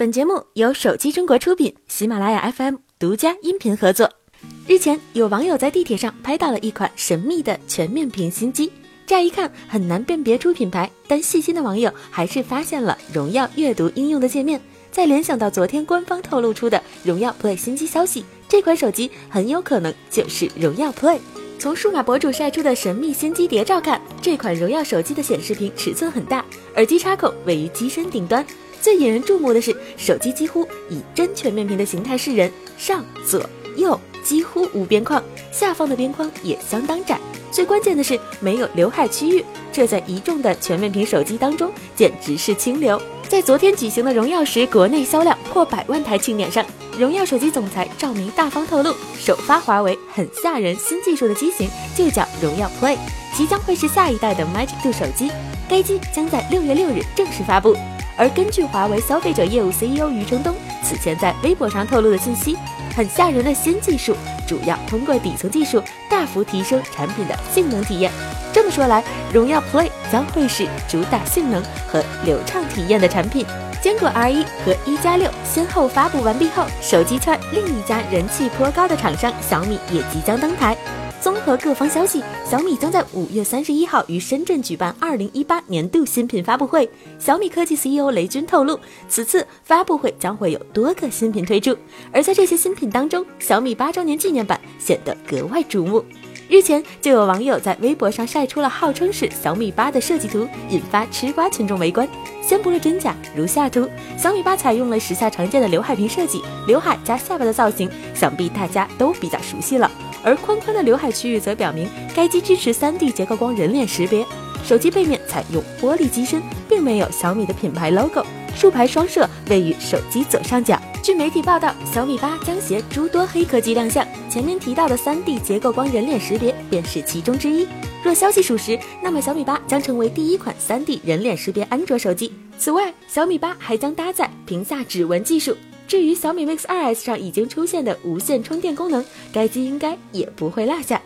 本节目由手机中国出品，喜马拉雅 FM 独家音频合作。日前，有网友在地铁上拍到了一款神秘的全面屏新机，乍一看很难辨别出品牌，但细心的网友还是发现了荣耀阅读应用的界面。再联想到昨天官方透露出的荣耀 Play 新机消息，这款手机很有可能就是荣耀 Play。从数码博主晒出的神秘新机谍照看，这款荣耀手机的显示屏尺寸很大，耳机插口位于机身顶端。最引人注目的是，手机几乎以真全面屏的形态示人，上左右几乎无边框，下方的边框也相当窄。最关键的是没有刘海区域，这在一众的全面屏手机当中简直是清流。在昨天举行的荣耀十国内销量破百万台庆典上，荣耀手机总裁赵明大方透露，首发华为很吓人新技术的机型就叫荣耀 Play，即将会是下一代的 Magic 2手机，该机将在六月六日正式发布。而根据华为消费者业务 CEO 余承东此前在微博上透露的信息，很吓人的新技术，主要通过底层技术大幅提升产品的性能体验。这么说来，荣耀 Play 将会是主打性能和流畅体验的产品。坚果 R1 和一加六先后发布完毕后，手机圈另一家人气颇高的厂商小米也即将登台。综合各方消息，小米将在五月三十一号于深圳举办二零一八年度新品发布会。小米科技 CEO 雷军透露，此次发布会将会有多个新品推出，而在这些新品当中，小米八周年纪念版显得格外瞩目。日前，就有网友在微博上晒出了号称是小米八的设计图，引发吃瓜群众围观。先不论真假，如下图，小米八采用了时下常见的刘海屏设计，刘海加下巴的造型，想必大家都比较熟悉了。而宽宽的刘海区域则表明该机支持 3D 结构光人脸识别。手机背面采用玻璃机身，并没有小米的品牌 logo。竖排双摄位于手机左上角。据媒体报道，小米八将携诸多黑科技亮相，前面提到的 3D 结构光人脸识别便是其中之一。若消息属实，那么小米八将成为第一款 3D 人脸识别安卓手机。此外，小米八还将搭载屏下指纹技术。至于小米 Mix 2S 上已经出现的无线充电功能，该机应该也不会落下。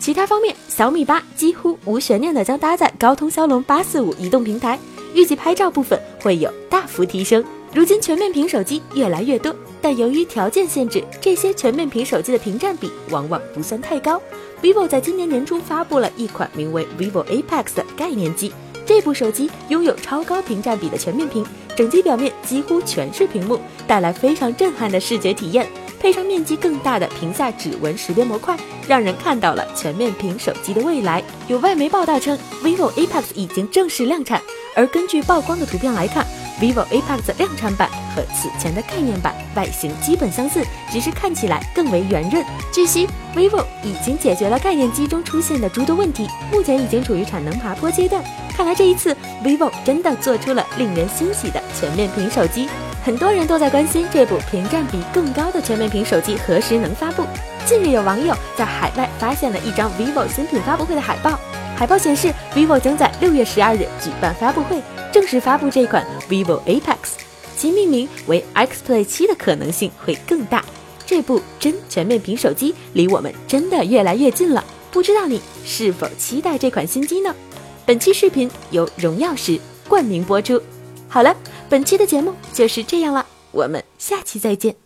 其他方面，小米八几乎无悬念的将搭载高通骁龙八四五移动平台，预计拍照部分会有大幅提升。如今全面屏手机越来越多，但由于条件限制，这些全面屏手机的屏占比往往不算太高。vivo 在今年年初发布了一款名为 vivo Apex 的概念机。这部手机拥有超高屏占比的全面屏，整机表面几乎全是屏幕，带来非常震撼的视觉体验。配上面积更大的屏下指纹识别模块，让人看到了全面屏手机的未来。有外媒报道称，vivo Apex 已经正式量产，而根据曝光的图片来看。Vivo Apex 量产版和此前的概念版外形基本相似，只是看起来更为圆润。据悉，vivo 已经解决了概念机中出现的诸多问题，目前已经处于产能爬坡阶段。看来这一次，vivo 真的做出了令人欣喜的全面屏手机。很多人都在关心这部屏占比更高的全面屏手机何时能发布。近日，有网友在海外发现了一张 vivo 新品发布会的海报，海报显示 vivo 将在六月十二日举办发布会。正式发布这款 vivo Apex，其命名为 X Play 七的可能性会更大。这部真全面屏手机离我们真的越来越近了，不知道你是否期待这款新机呢？本期视频由荣耀十冠名播出。好了，本期的节目就是这样了，我们下期再见。